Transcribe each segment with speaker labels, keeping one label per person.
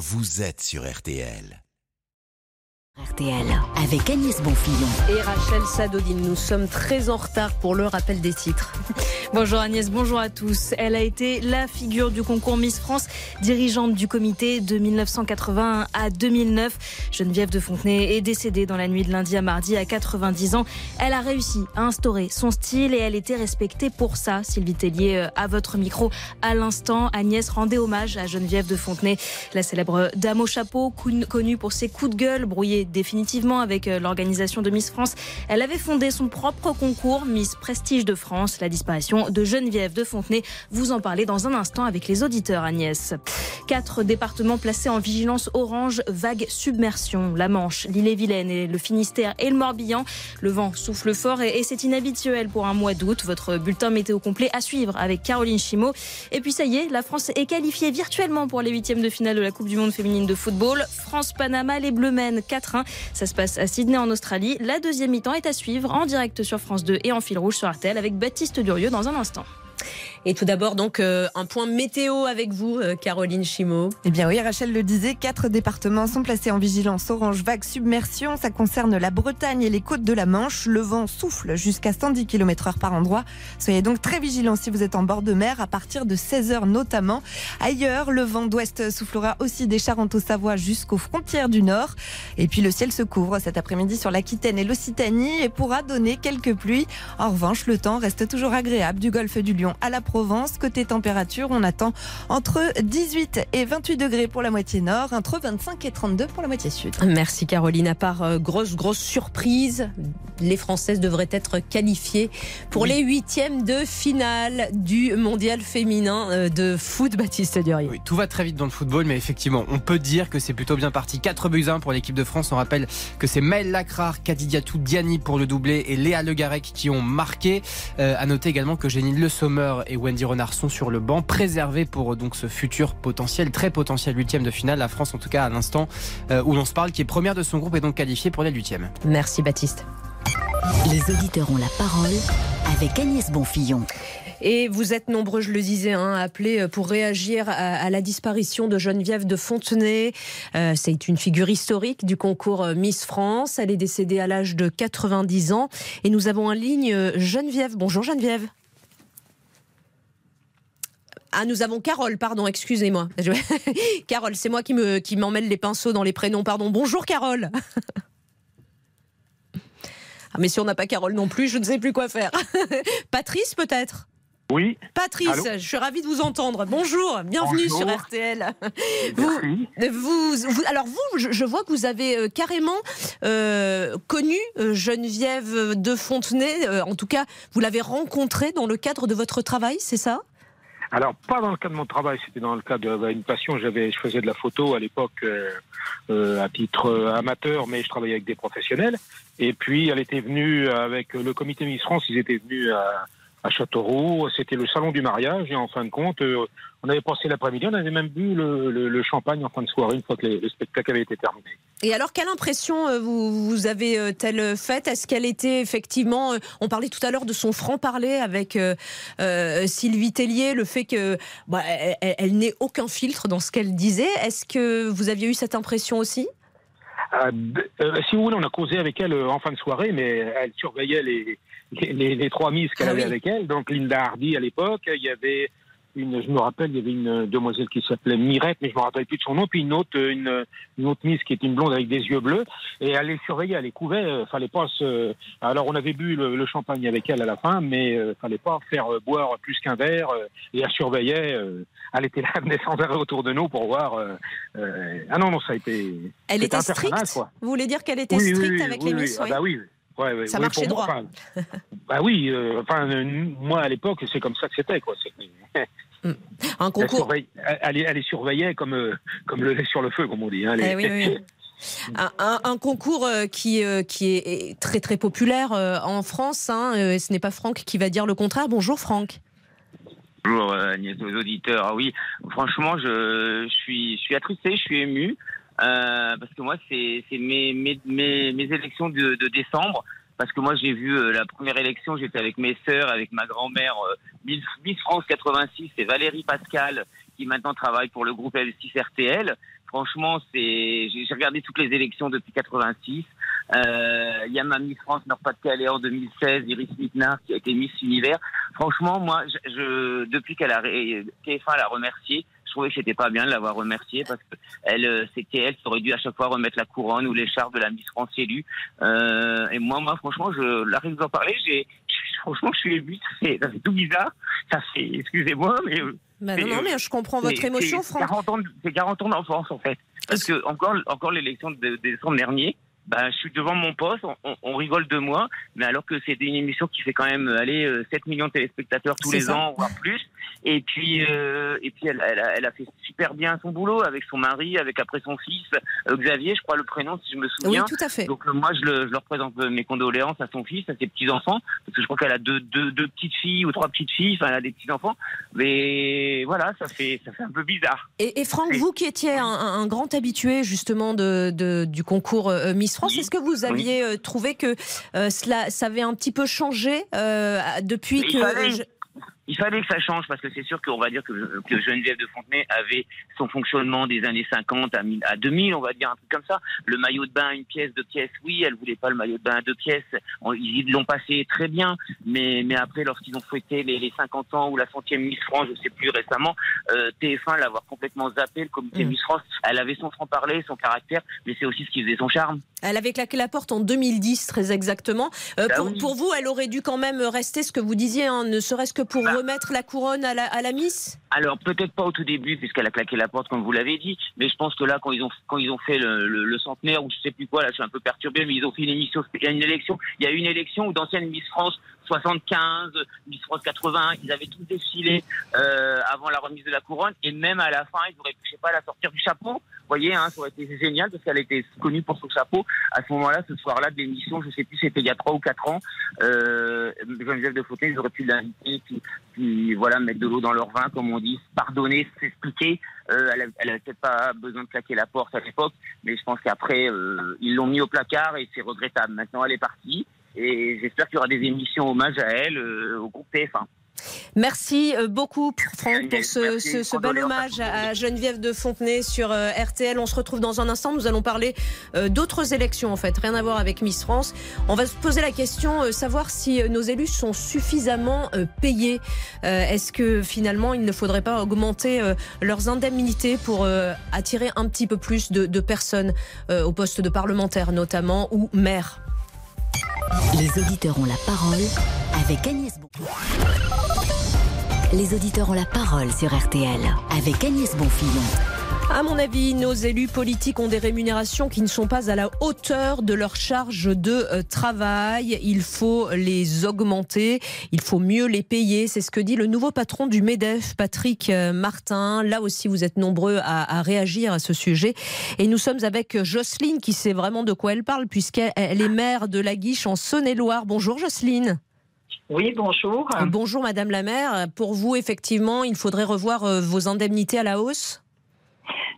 Speaker 1: vous êtes sur RTL.
Speaker 2: RTL avec Agnès Bonfillon.
Speaker 3: Et Rachel Sadodine, nous sommes très en retard pour le rappel des titres. bonjour Agnès, bonjour à tous. Elle a été la figure du concours Miss France, dirigeante du comité de 1981 à 2009. Geneviève de Fontenay est décédée dans la nuit de lundi à mardi à 90 ans. Elle a réussi à instaurer son style et elle était respectée pour ça. Sylvie Tellier, euh, à votre micro à l'instant, Agnès rendait hommage à Geneviève de Fontenay, la célèbre dame au chapeau, connue pour ses coups de gueule brouillés définitivement avec euh, l'organisation de Miss France. Elle avait fondé son propre concours, Miss Prestige de France. La disparition de Geneviève de Fontenay, vous en parlez dans un instant avec les auditeurs, Agnès. Quatre départements placés en vigilance orange, vague submersion. La Manche, l'île-et-Vilaine et le Finistère et le Morbihan. Le vent souffle fort et, c'est inhabituel pour un mois d'août. Votre bulletin météo complet à suivre avec Caroline Chimo. Et puis ça y est, la France est qualifiée virtuellement pour les huitièmes de finale de la Coupe du Monde féminine de football. France-Panama, les Bleumen, 4 ça se passe à Sydney en Australie. La deuxième mi-temps est à suivre en direct sur France 2 et en fil rouge sur Artel avec Baptiste Durieux dans un instant. Et tout d'abord, donc, euh, un point météo avec vous, euh, Caroline Chimot.
Speaker 4: Eh bien, oui, Rachel le disait, quatre départements sont placés en vigilance orange vague submersion. Ça concerne la Bretagne et les côtes de la Manche. Le vent souffle jusqu'à 110 km heure par endroit. Soyez donc très vigilants si vous êtes en bord de mer à partir de 16 heures notamment. Ailleurs, le vent d'ouest soufflera aussi des Charentes-au-Savoie jusqu'aux frontières du nord. Et puis, le ciel se couvre cet après-midi sur l'Aquitaine et l'Occitanie et pourra donner quelques pluies. En revanche, le temps reste toujours agréable du golfe du Lion à la Provence. Côté température, on attend entre 18 et 28 degrés pour la moitié nord, entre 25 et 32 pour la moitié sud.
Speaker 3: Merci Caroline. À part euh, grosse, grosse surprise, les Françaises devraient être qualifiées pour les huitièmes de finale du mondial féminin euh, de foot, Baptiste Durier.
Speaker 5: Oui, tout va très vite dans le football, mais effectivement, on peut dire que c'est plutôt bien parti. 4 buts 1 pour l'équipe de France. On rappelle que c'est Maëlle Lacrar, Kadidiatou Diani pour le doublé et Léa Le Garec qui ont marqué. Euh, à noter également que Génie Le Sommer et Wendy Renard sont sur le banc, préservés pour donc ce futur potentiel, très potentiel huitième de finale. La France, en tout cas, à l'instant euh, où l'on se parle, qui est première de son groupe, est donc qualifiée pour les huitièmes.
Speaker 3: Merci Baptiste.
Speaker 2: Les auditeurs ont la parole avec Agnès Bonfillon.
Speaker 3: Et vous êtes nombreux, je le disais, hein, appelés euh, pour réagir à, la disparition de Geneviève de Fontenay. Euh, c'est une figure historique du concours Miss France. Elle est décédée à l'âge de 90 ans. Et nous avons en ligne Geneviève. Bonjour Geneviève. Ah, nous avons Carole, pardon, excusez-moi. Carole, c'est moi qui me qui m'emmène les pinceaux dans les prénoms, pardon. Bonjour Carole. ah, mais si on n'a pas Carole non plus, je ne sais plus quoi faire. Patrice peut-être?
Speaker 6: Oui.
Speaker 3: Patrice, je suis ravie de vous entendre. Bonjour, bienvenue sur RTL. Vous, vous, alors vous, je, vois que vous avez euh, carrément euh, connu euh, Geneviève de Fontenay. en tout cas, vous l'avez rencontrée dans le cadre de votre travail, c'est ça?
Speaker 6: Alors, pas dans le cadre de mon travail, c'était dans le cadre d'une passion. J'avais, je faisais de la photo à l'époque euh, euh, à titre euh, amateur, mais je travaillais avec des professionnels. Et puis, elle était venue avec le comité Miss France, ils étaient venus à, à Châteauroux. C'était le salon du mariage et en fin de compte, euh, on avait passé l'après-midi, on avait même bu le, champagne en fin de soirée une fois que le spectacle avait été terminé.
Speaker 3: Et alors, quelle impression euh, vous, vous avez-elle euh, faite Est-ce qu'elle était effectivement, on parlait tout à l'heure de son franc-parler avec Sylvie Tellier, le fait que bah, elle, n'ait aucun filtre dans ce qu'elle disait. Est-ce que vous aviez eu cette impression aussi?
Speaker 6: Si vous voulez, on a causé avec elle en fin de soirée, mais elle surveillait les, les, trois mises qu'elle ah avait avec elle. Donc Linda Hardy à l'époque, il y avait une, je me rappelle, il y avait une demoiselle qui s'appelait Mirette, mais je me rappelle plus de son nom, puis une autre, une, une autre Miss qui est une blonde avec des yeux bleus, et elle les surveillait, elle les couvait, euh, fallait pas se, alors on avait bu le, champagne avec elle à la fin, mais euh, fallait pas faire euh, boire plus qu'un verre, et elle surveillait, elle était là, elle venait sans arrêt autour de nous pour voir, ah non, non, ça a été,
Speaker 3: elle était stricte, vous voulez dire qu'elle était stricte avec les Miss,
Speaker 6: ah bah oui
Speaker 3: ça marchait droit.
Speaker 6: bah oui, euh, enfin, moi à l'époque, c'est comme ça que c'était. Quoi.
Speaker 3: Hmm. Un concours.
Speaker 6: Elle, les surveillait comme, euh, comme le lait sur le feu, comme on dit. Hein,
Speaker 3: eh oui, Un, concours euh, qui, qui est très très populaire en France. Hein, ce n'est pas Franck qui va dire le contraire. Bonjour Franck.
Speaker 7: Bonjour Agnès, aux auditeurs. Ah oui, franchement, je, je, suis, je suis attristé, je suis ému. Euh, parce que moi, c'est mes, mes, mes, mes, élections de, de, décembre. Parce que moi, j'ai vu euh, la première élection, j'étais avec mes sœurs, avec ma grand-mère, euh, Miss, France 86, c'est Valérie Pascal qui maintenant travaille pour le groupe L6 RTL. Franchement, c'est, j'ai regardé toutes les élections depuis 86. Euh, Il y a ma Miss France Nord-Pas-de-Calais en 2016, Iris Mittenard, qui a été Miss Univers. Franchement, moi, je, je- depuis qu'elle a ré- TF1 l'a remerciée, je trouvais que c'était pas bien de l'avoir remerciée parce que elle, euh, c'était elle qui aurait dû à chaque fois remettre la couronne ou l'écharpe de la Miss France élue. Euh, et moi, moi, franchement, je l'arrive d'en parler, j'ai, franchement, je suis ému. Ça fait, ça fait tout bizarre. Ça fait, excusez-moi, mais euh,
Speaker 8: Bah non, non, mais je comprends votre émotion, Franck.
Speaker 7: 40 ans, de- c'est 40 ans d'enfance en fait. Parce que encore, encore l'élection de décembre dernier, bah, je suis devant mon poste, on, rigole de moi, mais alors que c'était une émission qui fait quand même aller 7 millions de téléspectateurs tous
Speaker 8: C'est
Speaker 7: les
Speaker 8: ça.
Speaker 7: ans, voire plus. Et puis, euh, et puis elle, elle a, elle a fait super bien son boulot avec son mari, avec après son fils euh, Xavier, je crois le prénom si je me
Speaker 8: Oui,
Speaker 7: souviens.
Speaker 8: tout à fait.
Speaker 7: Donc euh, moi, je, le, je leur présente euh, mes condoléances à son fils, à ses petits-enfants, parce que je crois qu'elle a deux, deux, deux petites filles ou trois petites filles, enfin elle a des petits-enfants. Mais voilà, ça fait, ça fait un peu bizarre.
Speaker 8: Et, et Franck,
Speaker 7: Oui.
Speaker 8: vous qui étiez un, un grand habitué justement de, de- du concours euh, Miss France,
Speaker 7: Oui.
Speaker 8: est-ce que vous aviez euh, trouvé que euh, cela, ça avait un petit peu changé euh, depuis que
Speaker 7: Il fallait que ça change parce que c'est sûr qu'on va dire que, que Geneviève de Fontenay avait son fonctionnement des années 50 à, 1000 à 2000, on va dire un truc comme ça. Le maillot de bain, une pièce, deux pièces, oui, elle voulait pas le maillot de bain à deux pièces. Ils l'ont passé très bien, mais, mais après, lorsqu'ils ont fêté les, les 50 ans ou la centième Miss France, je sais plus récemment, euh, TF1 l'avoir complètement zappé, le comité
Speaker 8: Mm.
Speaker 7: Miss France, elle avait son franc-parler, son caractère, mais c'est aussi ce qui faisait son charme.
Speaker 8: Elle avait claqué la porte en 2010, très exactement. Euh,
Speaker 7: Bah
Speaker 8: pour,
Speaker 7: oui.
Speaker 8: pour vous, elle aurait dû quand même rester ce que vous disiez, hein, ne serait-ce que pour
Speaker 7: Bah.
Speaker 8: Remettre la couronne à la, à la Miss?
Speaker 7: Alors peut-être pas au tout début puisqu'elle a claqué la porte comme vous l'avez dit, mais je pense que là quand ils ont quand ils ont fait le, centenaire ou je sais plus quoi, là je suis un peu perturbé, mais ils ont fait une émission, élection, il y a une élection où d'anciennes Miss France 75, Miss France 81, ils avaient tous défilé euh, avant la remise de la couronne et même à la fin ils auraient pu je sais pas la sortir du chapeau, vous voyez, hein, ça aurait été génial parce qu'elle était connue pour son chapeau. À ce moment-là, ce soir-là de l'émission, je sais plus c'était il y a trois ou quatre ans, euh, Geneviève de Fauteuil, ils auraient pu l'inviter puis puis voilà, mettre de l'eau dans leur vin, comme on dit, pardonner, s'expliquer. Euh, elle, a- elle avait peut-être pas besoin de claquer la porte à l'époque, mais je pense qu'après, euh, ils l'ont mis au placard et c'est regrettable. Maintenant, elle est partie et j'espère qu'il y aura des émissions hommage à elle euh, au groupe TF1.
Speaker 8: Merci euh, beaucoup, Franck, pour ce, ce- ce bel hommage à, Geneviève de Fontenay sur euh, RTL. On se retrouve dans un instant. Nous allons parler euh, d'autres élections, en fait, rien à voir avec Miss France. On va se poser la question, euh, savoir si nos élus sont suffisamment payés. Est-ce que finalement, il ne faudrait pas augmenter leurs indemnités pour attirer un petit peu plus de, de personnes au poste de parlementaire, notamment, ou maire?
Speaker 2: Les auditeurs ont la parole avec Agnès Bonfillon. Les auditeurs ont la parole sur RTL avec Agnès Bonfillon.
Speaker 8: À mon avis, nos élus politiques ont des rémunérations qui ne sont pas à la hauteur de leur charge de euh, travail. Il faut les augmenter, il faut mieux les payer. C'est ce que dit le nouveau patron du MEDEF, Patrick euh, Martin. Là aussi, vous êtes nombreux à, à réagir à ce sujet. Et nous sommes avec Jocelyne qui sait vraiment de quoi elle parle puisqu'elle elle est maire de la Guiche en Saône-et-Loire. Bonjour Jocelyne.
Speaker 9: Oui, bonjour.
Speaker 8: Euh, Bonjour Madame la maire. Pour vous, effectivement, il faudrait revoir euh, vos indemnités à la hausse?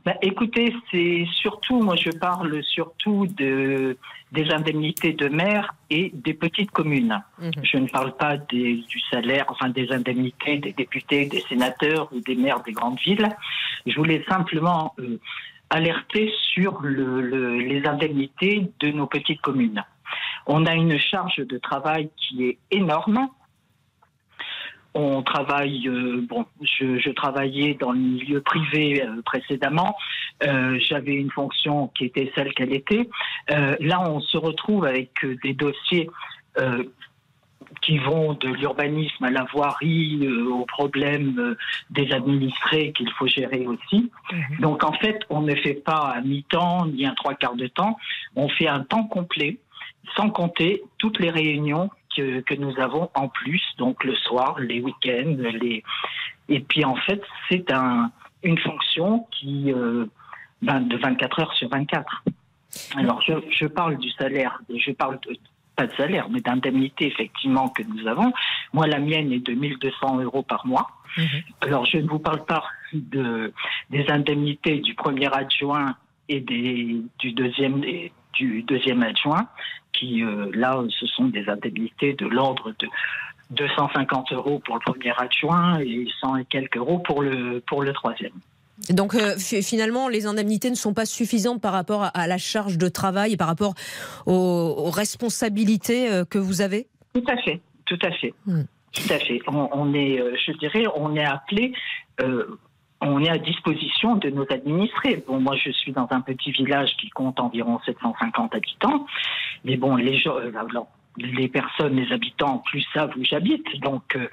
Speaker 9: Bah, écoutez, c'est surtout, moi je parle surtout de, des indemnités de maire et des petites communes.
Speaker 8: Mhm.
Speaker 9: Je ne parle pas des, du salaire, enfin des indemnités des députés, des sénateurs ou des maires des grandes villes. Je voulais simplement euh, alerter sur le, le- les indemnités de nos petites communes. On a une charge de travail qui est énorme. On travaille, euh, bon, je, je travaillais dans le milieu privé euh, précédemment. Euh, J'avais une fonction qui était celle qu'elle était. Euh, là, on se retrouve avec des dossiers euh, qui vont de l'urbanisme à la voirie, euh, aux problèmes euh, des administrés qu'il faut gérer aussi. Donc, en fait, on ne fait pas à mi-temps ni un trois quarts de temps. On fait un temps complet, sans compter toutes les réunions que, que nous avons en plus, donc le soir, les week-ends, les... et puis en fait, c'est un, une fonction qui euh, ben, de 24 heures sur 24. Alors, je, je parle du salaire, je parle de, pas de salaire, mais d'indemnité effectivement que nous avons. Moi, la mienne est de 1200 euros par mois. Alors, je ne vous parle pas de, des indemnités du premier adjoint et des, du, deuxième, et du deuxième adjoint, qui, euh, là, ce sont des indemnités de l'ordre de 250 euros pour le premier adjoint et 100 et quelques euros pour le, pour le troisième.
Speaker 8: Donc euh, finalement, les indemnités ne sont pas suffisantes par rapport à, la charge de travail et par rapport aux, responsabilités euh, que vous avez?
Speaker 9: Tout à fait, tout à fait. Hmm. Tout à fait. On, est, euh, je dirais, on est appelé, on est à disposition de nos administrés. Bon, moi, je suis dans un petit village qui compte environ 750 habitants, mais bon, les gens, les personnes, les habitants, plus savent où j'habite. Donc, euh,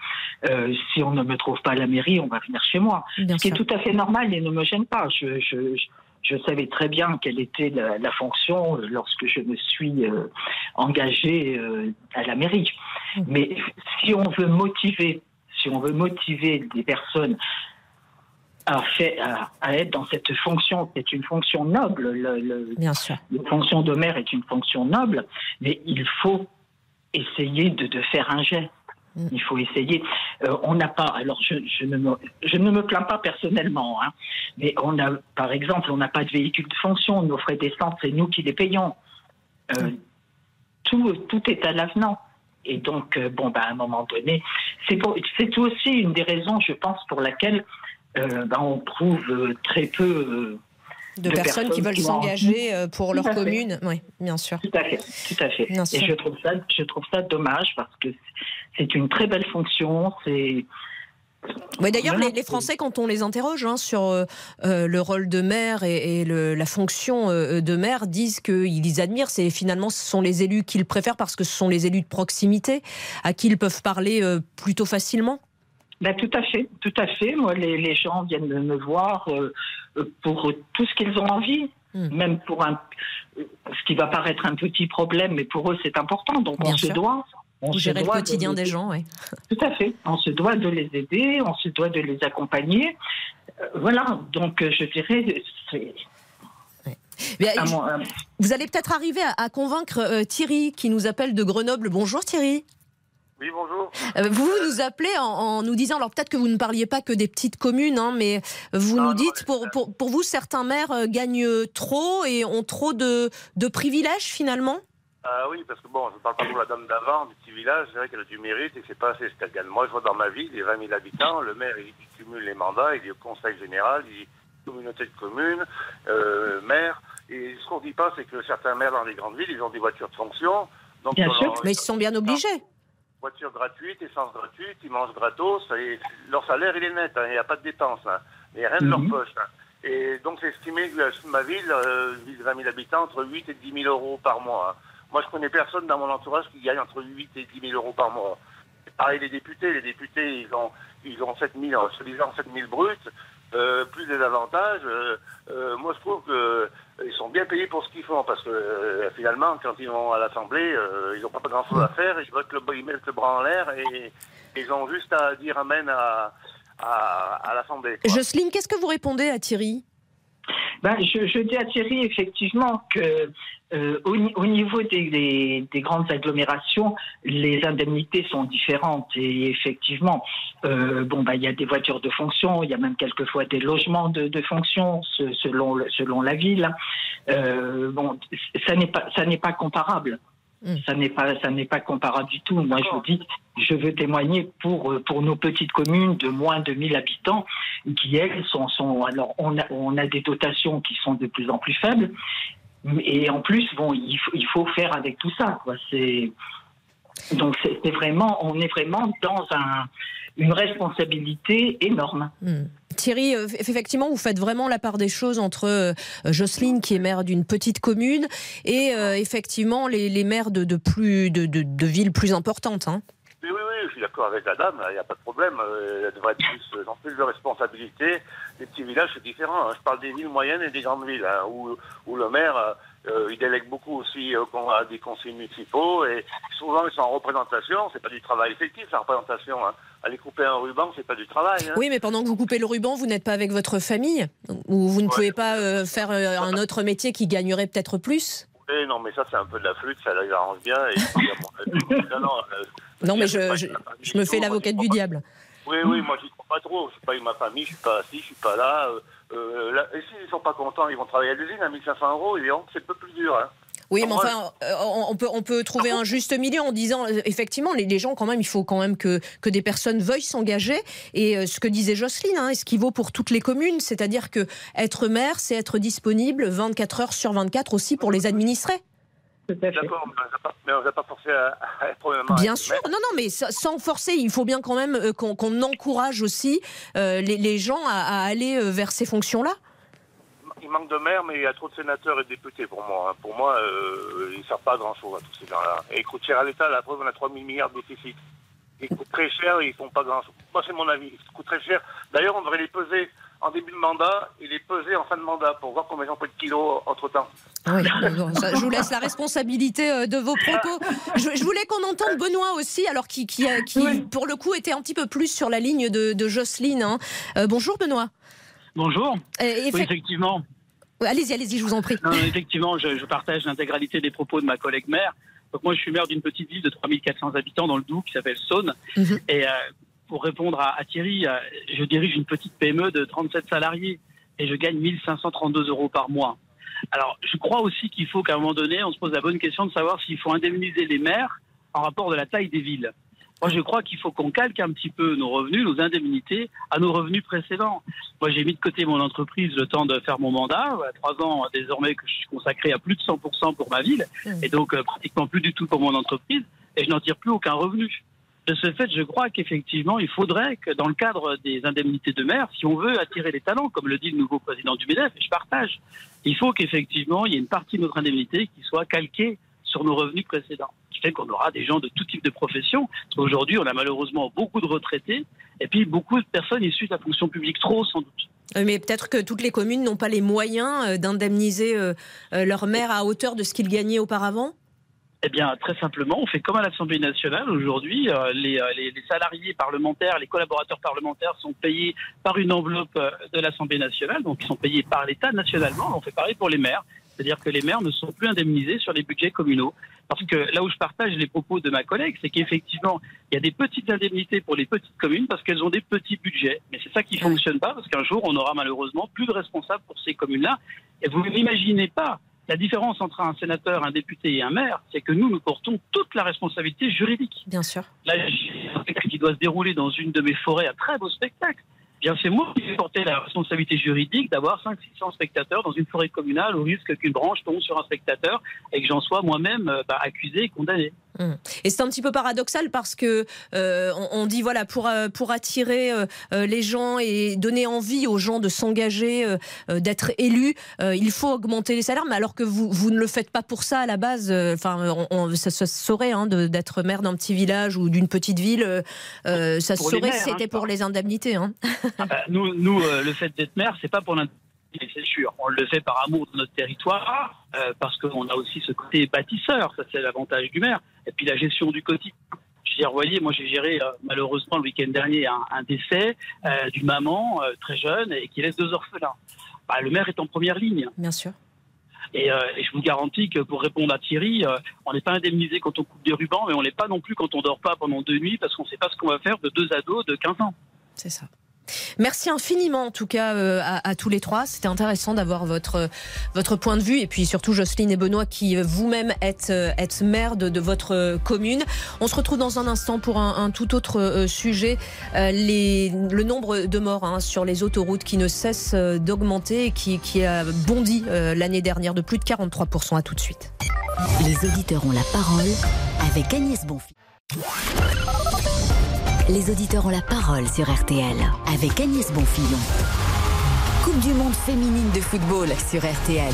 Speaker 9: euh, si on ne me trouve pas à la mairie, on va venir chez moi. Ce qui est tout à fait normal et ne me gêne pas. Je, je, je savais très bien quelle était la, fonction lorsque je me suis euh, engagé à la mairie. Mmh. Mais si on veut motiver, si on veut motiver des personnes à, à, à, être dans cette fonction, c'est une fonction noble. Le,
Speaker 8: Bien sûr.
Speaker 9: La fonction de maire est une fonction noble, mais il faut essayer de, de faire un geste. Mm. Il faut essayer. Euh, on n'a pas. Alors, je, je, ne me, je ne me plains pas personnellement, hein, mais on a, par exemple, on n'a pas de véhicule de fonction. Nos frais d'essence, c'est nous qui les payons. Euh, mm. tout, tout est à l'avenant. Et donc, euh, bon, bah, à un moment donné, c'est aussi une des raisons, je pense, pour laquelle bah, on trouve très peu
Speaker 8: de, personnes, qui veulent s'engager euh, pour leur commune. Oui, bien sûr.
Speaker 9: Tout à fait, tout à fait. Et je trouve ça, je trouve ça dommage parce que c'est une très belle fonction. C'est
Speaker 8: oui, d'ailleurs, les, Français, quand on les interroge hein, sur euh, euh, le rôle de maire et, la fonction de maire, disent qu'ils admirent. C'est finalement, ce sont les élus qu'ils préfèrent parce que ce sont les élus de proximité à qui ils peuvent parler plutôt facilement.
Speaker 9: Ben, tout à fait, tout à fait. Moi, les, gens viennent me voir euh, pour tout ce qu'ils ont envie, hmm. même pour un, ce qui va paraître un petit problème, mais pour eux c'est important. Donc on se doit.
Speaker 8: On Vous gérez le quotidien des gens, oui.
Speaker 9: Tout à fait. On se doit de les aider, on se doit de les accompagner. Euh, voilà. Donc je dirais.
Speaker 8: vous allez peut-être arriver à, convaincre euh, Thierry qui nous appelle de Grenoble. Bonjour Thierry.
Speaker 10: Oui, bonjour.
Speaker 8: Euh, vous nous appelez en, nous disant, alors peut-être que vous ne parliez pas que des petites communes, hein, mais vous nous dites, pour, pour, pour, vous, certains maires euh, gagnent trop et ont trop de, de privilèges finalement?
Speaker 10: Ah oui, parce que bon, je ne parle pas pour la dame d'avant du petit village, c'est vrai qu'elle a du mérite et que c'est pas assez ce qu'elle gagne. Moi, je vois dans ma ville, il y a 20 000 habitants, le maire, il, cumule les mandats, il est au conseil général, il communauté de communes, euh, maire. Et ce qu'on ne dit pas, c'est que certains maires dans les grandes villes, ils ont des voitures de fonction.
Speaker 8: Donc bien sûr, mais ils sont bien obligés
Speaker 10: voiture gratuite, essence gratuite, ils mangent gratos, et leur salaire il est net, hein, il n'y a pas de dépenses, hein, il n'y a rien de leur mhm. poche. Hein. Et donc c'est estimé que ma ville, euh, ville de 20 000 habitants, entre 8 et 10 000 euros par mois. Hein. Moi je connais personne dans mon entourage qui gagne entre 8 et 10 000 euros par mois. pareil les députés, les députés ils ont, ils ont 7 000, soi 7 000 bruts, euh, plus des avantages. Euh, euh, moi, je trouve qu'ils sont bien payés pour ce qu'ils font parce que finalement, quand ils vont à l'Assemblée, ils n'ont pas grand-chose à faire. Ils, votent le, ils mettent le bras en l'air et, ils ont juste à dire amen à, à, l'Assemblée.
Speaker 8: Jocelyne, qu'est-ce que vous répondez à Thierry?
Speaker 9: Ben, je, dis à Thierry effectivement que euh, au, au, niveau des, des, des, grandes agglomérations, les indemnités sont différentes et effectivement, euh, bon bah il y a des voitures de fonction, il y a même quelquefois des logements de, fonction selon selon la ville. Euh, bon, ça n'est pas ça n'est pas comparable. Hmm. Ça n'est pas, ça n'est pas comparable du tout. Moi, je vous dis, je veux témoigner pour pour nos petites communes de moins de 1000 habitants, qui elles sont, sont alors on a, on a des dotations qui sont de plus en plus faibles, et en plus, bon, il faut, il faut faire avec tout ça. Quoi. C'est donc c'est vraiment, on est vraiment dans un, une responsabilité énorme.
Speaker 8: Hmm. Thierry, euh, effectivement, vous faites vraiment la part des choses entre euh, Jocelyne, qui est maire d'une petite commune, et euh, effectivement les, les, maires de, de plus de, de, de, villes plus importantes. Hein.
Speaker 10: Oui, oui, oui, je suis d'accord avec la dame, il n'y a pas de problème. Elle devrait être plus, en plus de responsabilité. Les petits villages, c'est différent. Hein. Je parle des villes moyennes et des grandes villes, hein, où, où, le maire, il délègue beaucoup aussi à des conseils municipaux, et souvent ils sont en représentation, c'est pas du travail effectif, la représentation. Hein aller couper un ruban, c'est pas du travail. Hein.
Speaker 8: Oui, mais pendant que vous coupez le ruban, vous n'êtes pas avec votre famille? Ou vous ne pouvez pas euh, faire euh, un autre métier qui gagnerait peut-être plus?
Speaker 10: Oui, non, mais ça, c'est un peu de la flûte, ça les arrange bien.
Speaker 8: non, non, euh, non, mais je, je, me fais l'avocate du diable.
Speaker 10: Oui, oui, moi, j'y crois pas trop. Je suis pas avec ma famille, je suis pas assis, je suis pas là. et s'ils sont pas contents, ils vont travailler à l'usine à 1500 euros, c'est un peu plus dur. Hein.
Speaker 8: Oui, mais enfin, euh, on peut, on peut trouver un juste milieu en disant, euh, effectivement, les, gens, quand même, il faut quand même que, que des personnes veuillent s'engager. Et euh, ce que disait Jocelyne, hein, ce qui vaut pour toutes les communes, c'est-à-dire que être maire, c'est être disponible 24 heures sur 24 aussi pour les administrés.
Speaker 10: D'accord, mais on ne va pas forcer à, être
Speaker 8: Bien sûr, non, non, mais sans forcer, il faut bien quand même qu'on encourage aussi les, gens à, aller vers ces fonctions-là
Speaker 10: il manque de maires, mais il y a trop de sénateurs et de députés pour moi. Hein. Pour moi, euh, ils ne servent pas à grand-chose à tous ces gens-là. Et ils coûtent cher à l'État, la preuve, on a 3 000 milliards de déficit. Ils coûtent très cher et ils font pas grand-chose. Moi, c'est mon avis. Ils coûtent très cher. D'ailleurs, on devrait les peser en début de mandat et les peser en fin de mandat pour voir combien ils ont pris de kilos entre-temps.
Speaker 8: Oui, je vous laisse la responsabilité euh, de vos propos. Je, voulais qu'on entende Benoît aussi, alors qui, qui, qui pour le coup, était un petit peu plus sur la ligne de, de Jocelyne. Hein. Euh, bonjour Benoît.
Speaker 11: Bonjour. effectivement.
Speaker 8: Allez-y, allez-y, je vous en prie.
Speaker 11: effectivement, je, partage l'intégralité des propos de ma collègue maire. Donc moi, je suis maire d'une petite ville de 3400 habitants dans le Doubs qui s'appelle Saône. Mhm. Et euh, pour répondre à, Thierry, euh, je dirige une petite PME de 37 salariés et je gagne 1532 euros par mois. Alors, je crois aussi qu'il faut qu'à un moment donné, on se pose la bonne question de savoir s'il faut indemniser les maires en rapport de la taille des villes. Moi, je crois qu'il faut qu'on calque un petit peu nos revenus, nos indemnités, à nos revenus précédents. Moi, j'ai mis de côté mon entreprise le temps de faire mon mandat. Trois ans désormais que je suis consacré à plus de 100% pour ma ville, et donc euh, pratiquement plus du tout pour mon entreprise, et je n'en tire plus aucun revenu. De ce fait, je crois qu'effectivement, il faudrait que dans le cadre des indemnités de maire, si on veut attirer les talents, comme le dit le nouveau président du MEDEF, et je partage, il faut qu'effectivement, il y ait une partie de notre indemnité qui soit calquée sur nos revenus précédents. Ce qui fait qu'on aura des gens de tout type de profession. Aujourd'hui, on a malheureusement beaucoup de retraités et puis beaucoup de personnes issues de la fonction publique, trop sans doute.
Speaker 8: Mais peut-être que toutes les communes n'ont pas les moyens euh, d'indemniser euh, euh, leur maire à hauteur de ce qu'ils gagnaient auparavant?
Speaker 11: Eh bien, très simplement, on fait comme à l'Assemblée nationale aujourd'hui. les, salariés parlementaires, les collaborateurs parlementaires sont payés par une enveloppe de l'Assemblée nationale, donc ils sont payés par l'État nationalement. On fait pareil pour les maires. C'est-à-dire que les maires ne sont plus indemnisés sur les budgets communaux. Parce que là où je partage les propos de ma collègue, c'est qu'effectivement, il y a des petites indemnités pour les petites communes parce qu'elles ont des petits budgets. Mais c'est ça qui ne fonctionne pas parce qu'un jour, on aura malheureusement plus de responsables pour ces communes-là. Et vous n'imaginez pas la différence entre un sénateur, un député et un maire, c'est que nous, nous portons toute la responsabilité juridique.
Speaker 8: Bien sûr.
Speaker 11: Là, un spectacle qui doit se dérouler dans une de mes forêts, un très beau spectacle bien c'est moi qui vais porter la responsabilité juridique d'avoir 500-600 spectateurs dans une forêt communale au risque qu'une branche tombe sur un spectateur et que j'en sois moi-même euh, bah, accusé et condamné.
Speaker 8: Hum. Et c'est un petit peu paradoxal parce que euh, on, dit voilà pour euh, pour attirer les gens et donner envie aux gens de s'engager, d'être élus, il faut augmenter les salaires, mais alors que vous vous ne le faites pas pour ça à la base. Enfin, ça se saurait hein, d'être maire d'un petit village ou d'une petite ville, ça se saurait si c'était hein, pour les indemnités. Hein.
Speaker 11: Ah bah, nous, nous euh, le fait d'être maire, c'est pas pour l'intérêt, c'est sûr. On le fait par amour de notre territoire, euh, parce qu'on a aussi ce côté bâtisseur, ça c'est l'avantage du maire, et puis la gestion du quotidien. Je veux dire, vous voyez, moi j'ai géré euh, malheureusement le week-end dernier un, décès d'une maman très jeune et qui laisse deux orphelins. Bah, le maire est en première ligne.
Speaker 8: Bien sûr.
Speaker 11: Et, et, je vous garantis que pour répondre à Thierry, on n'est pas indemnisé quand on coupe des rubans, mais on n'est pas non plus quand on dort pas pendant deux nuits parce qu'on ne sait pas ce qu'on va faire de deux ados de 15 ans.
Speaker 8: C'est ça. Merci infiniment en tout cas euh, à, tous les trois. C'était intéressant d'avoir votre, votre point de vue et puis surtout Jocelyne et Benoît qui euh, vous-même êtes, euh, êtes maire de, votre commune. On se retrouve dans un instant pour un, tout autre sujet. le nombre de morts hein, sur les autoroutes qui ne cesse d'augmenter et qui, qui a bondi l'année dernière de plus de 43%. À tout de suite.
Speaker 2: Les auditeurs ont la parole avec Agnès Bonfils les auditeurs ont la parole sur RTL avec Agnès Bonfillon. Coupe du monde féminine de football sur RTL.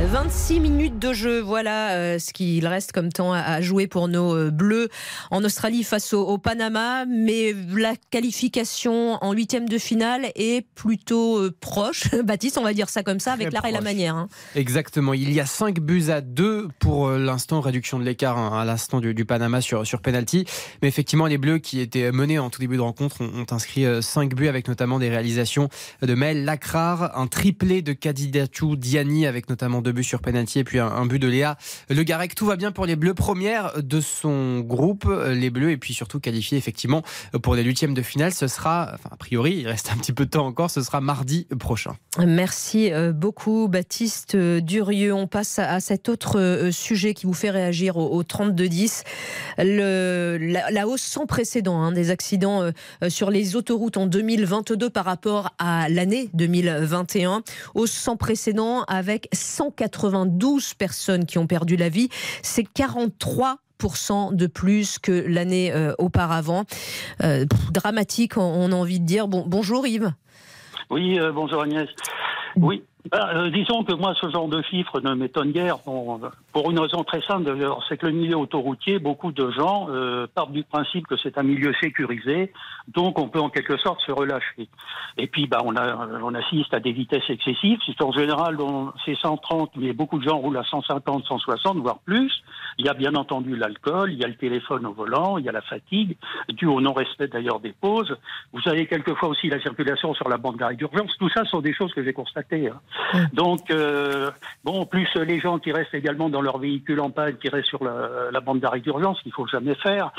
Speaker 8: 26 minutes de jeu, voilà euh, ce qu'il reste comme temps à, jouer pour nos euh, Bleus en Australie face au, Panama. Mais la qualification en huitième de finale est plutôt euh, proche. Baptiste, on va dire ça comme ça, avec l'art et la manière. Hein.
Speaker 5: Exactement. Il y a 5 buts à 2 pour l'instant, réduction de l'écart hein, à l'instant du, Panama sur, sur penalty. Mais effectivement, les Bleus qui étaient menés en tout début de rencontre ont, inscrit 5 buts avec notamment des réalisations de Mel Lacrar, un triplé de Kadidatou Diani avec notamment deux buts sur penalty et puis un, but de Léa Le Garec. Tout va bien pour les Bleus, première de son groupe, les Bleus, et puis surtout qualifiés effectivement pour les huitièmes de finale. Ce sera, enfin, a priori, il reste un petit peu de temps encore, ce sera mardi prochain.
Speaker 8: Merci euh, beaucoup, Baptiste Durieux. On passe à cet autre euh, sujet qui vous fait réagir au, 32-10. La, hausse sans précédent hein, des accidents euh, sur les autoroutes en 2022 par rapport à l'année 2021. Hausse sans précédent avec 192 personnes qui ont perdu la vie. C'est 43 de plus que l'année euh, auparavant. Euh, dramatique, on, a envie de dire. Bon, bonjour Yves.
Speaker 11: Oui, euh, bonjour Agnès. Oui, bah, disons que moi, ce genre de chiffres ne m'étonne guère. pour une raison très simple, c'est que le milieu autoroutier, beaucoup de gens euh, partent du principe que c'est un milieu sécurisé, donc on peut en quelque sorte se relâcher. Et puis, bah, on, a, on assiste à des vitesses excessives. En général, c'est 130, mais beaucoup de gens roulent à 150, 160, voire plus. Il y a bien entendu l'alcool, il y a le téléphone au volant, il y a la fatigue, dû au non-respect d'ailleurs des pauses. Vous avez quelquefois aussi la circulation sur la bande d'arrêt d'urgence. Tout ça sont des choses que j'ai constatées. Hein. Donc, euh, bon, plus les gens qui restent également dans leur véhicule en panne, qui restent sur la, bande d'arrêt d'urgence, qu'il faut jamais faire.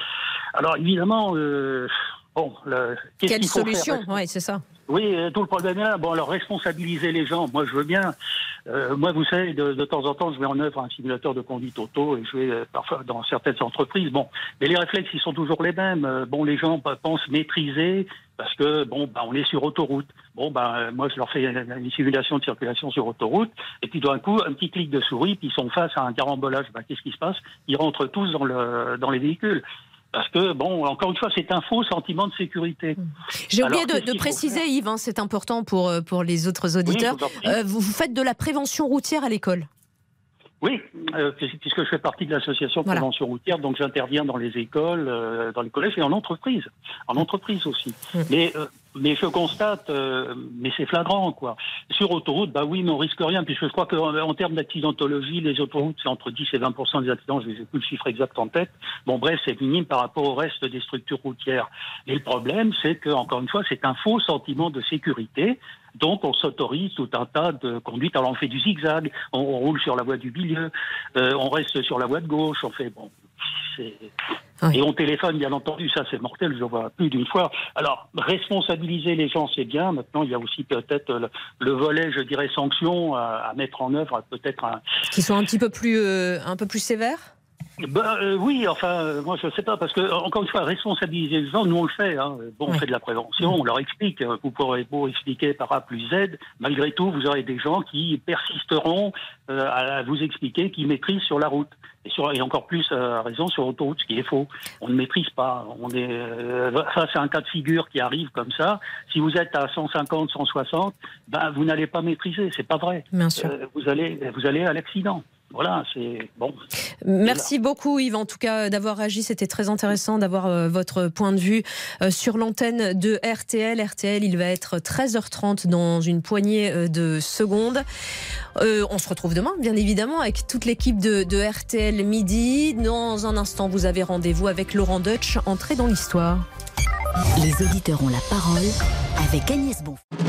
Speaker 11: Alors, évidemment, euh, bon,
Speaker 8: quelle solution Oui, c'est ça.
Speaker 11: Oui, euh, tout le problème est là. Bon, alors responsabiliser les gens, moi je veux bien. Euh, moi, vous savez, de, de, temps en temps, je mets en œuvre un simulateur de conduite auto et je vais euh, parfois dans certaines entreprises. Bon, mais les réflexes, ils sont toujours les mêmes. bon, les gens pensent maîtriser parce que bon, bah, on est sur autoroute. Bon, bah, moi, je leur fais une, simulation de circulation sur autoroute et puis d'un coup, un petit clic de souris, puis ils sont face à un carambolage. Bah, qu'est-ce qui se passe? Ils rentrent tous dans le dans les véhicules. Parce que, bon, encore une fois, c'est un faux sentiment de sécurité. Mmh.
Speaker 8: J'ai oublié de, préciser, Yves, hein, c'est important pour, euh, pour les autres auditeurs. Euh, vous, faites de la prévention routière à l'école?
Speaker 11: Oui, euh, puisque je fais partie de l'association Prévention routière, donc j'interviens dans les écoles, dans les collèges et en entreprise, en entreprise aussi. Mmh. Mais mais je constate, euh, mais c'est flagrant, quoi. Sur autoroute, bah oui, mais on risque rien, puisque je crois qu'en termes d'accidentologie, les autoroutes, c'est entre 10 et 20 des accidents, je n'ai plus le chiffre exact en tête. Bon, bref, c'est minime par rapport au reste des structures routières. Et le problème, c'est que, encore une fois, c'est un faux sentiment de sécurité. Donc, on s'autorise tout un tas de conduites. Alors, on fait du zigzag, on, roule sur la voie du milieu, euh, on reste sur la voie de gauche, on fait, bon, et on téléphone, bien entendu, ça c'est mortel, je le vois plus d'une fois. Alors, responsabiliser les gens, c'est bien. Maintenant, il y a aussi peut-être le, volet, je dirais, sanctions à, mettre en œuvre, peut-être un...
Speaker 8: Qui sont un petit peu plus, euh, un peu plus sévères
Speaker 11: ben, euh, oui, enfin, euh, moi je ne sais pas, parce que encore une fois, responsabiliser les gens, nous on le fait. Hein. Bon, on fait de la prévention, on leur explique. Vous pourrez beau expliquer par A plus Z, malgré tout, vous aurez des gens qui persisteront à vous expliquer qu'ils maîtrisent sur la route et, sur, et encore plus à raison sur l'autoroute, ce qui est faux. On ne maîtrise pas. On est, euh, ça, c'est un cas de figure qui arrive comme ça. Si vous êtes à 150, 160, ben, vous n'allez pas maîtriser. C'est pas vrai.
Speaker 8: Bien sûr. Euh,
Speaker 11: vous allez, vous allez à l'accident. Voilà, c'est bon.
Speaker 8: Merci beaucoup Yves, en tout cas d'avoir agi. C'était très intéressant d'avoir euh, votre point de vue sur l'antenne de RTL. RTL, il va être 13h30 dans une poignée de secondes. Euh, on se retrouve demain, bien évidemment, avec toute l'équipe de, RTL Midi. Dans un instant, vous avez rendez-vous avec Laurent Deutsch, entrée dans l'histoire.
Speaker 2: Les auditeurs ont la parole avec Agnès Bonfils.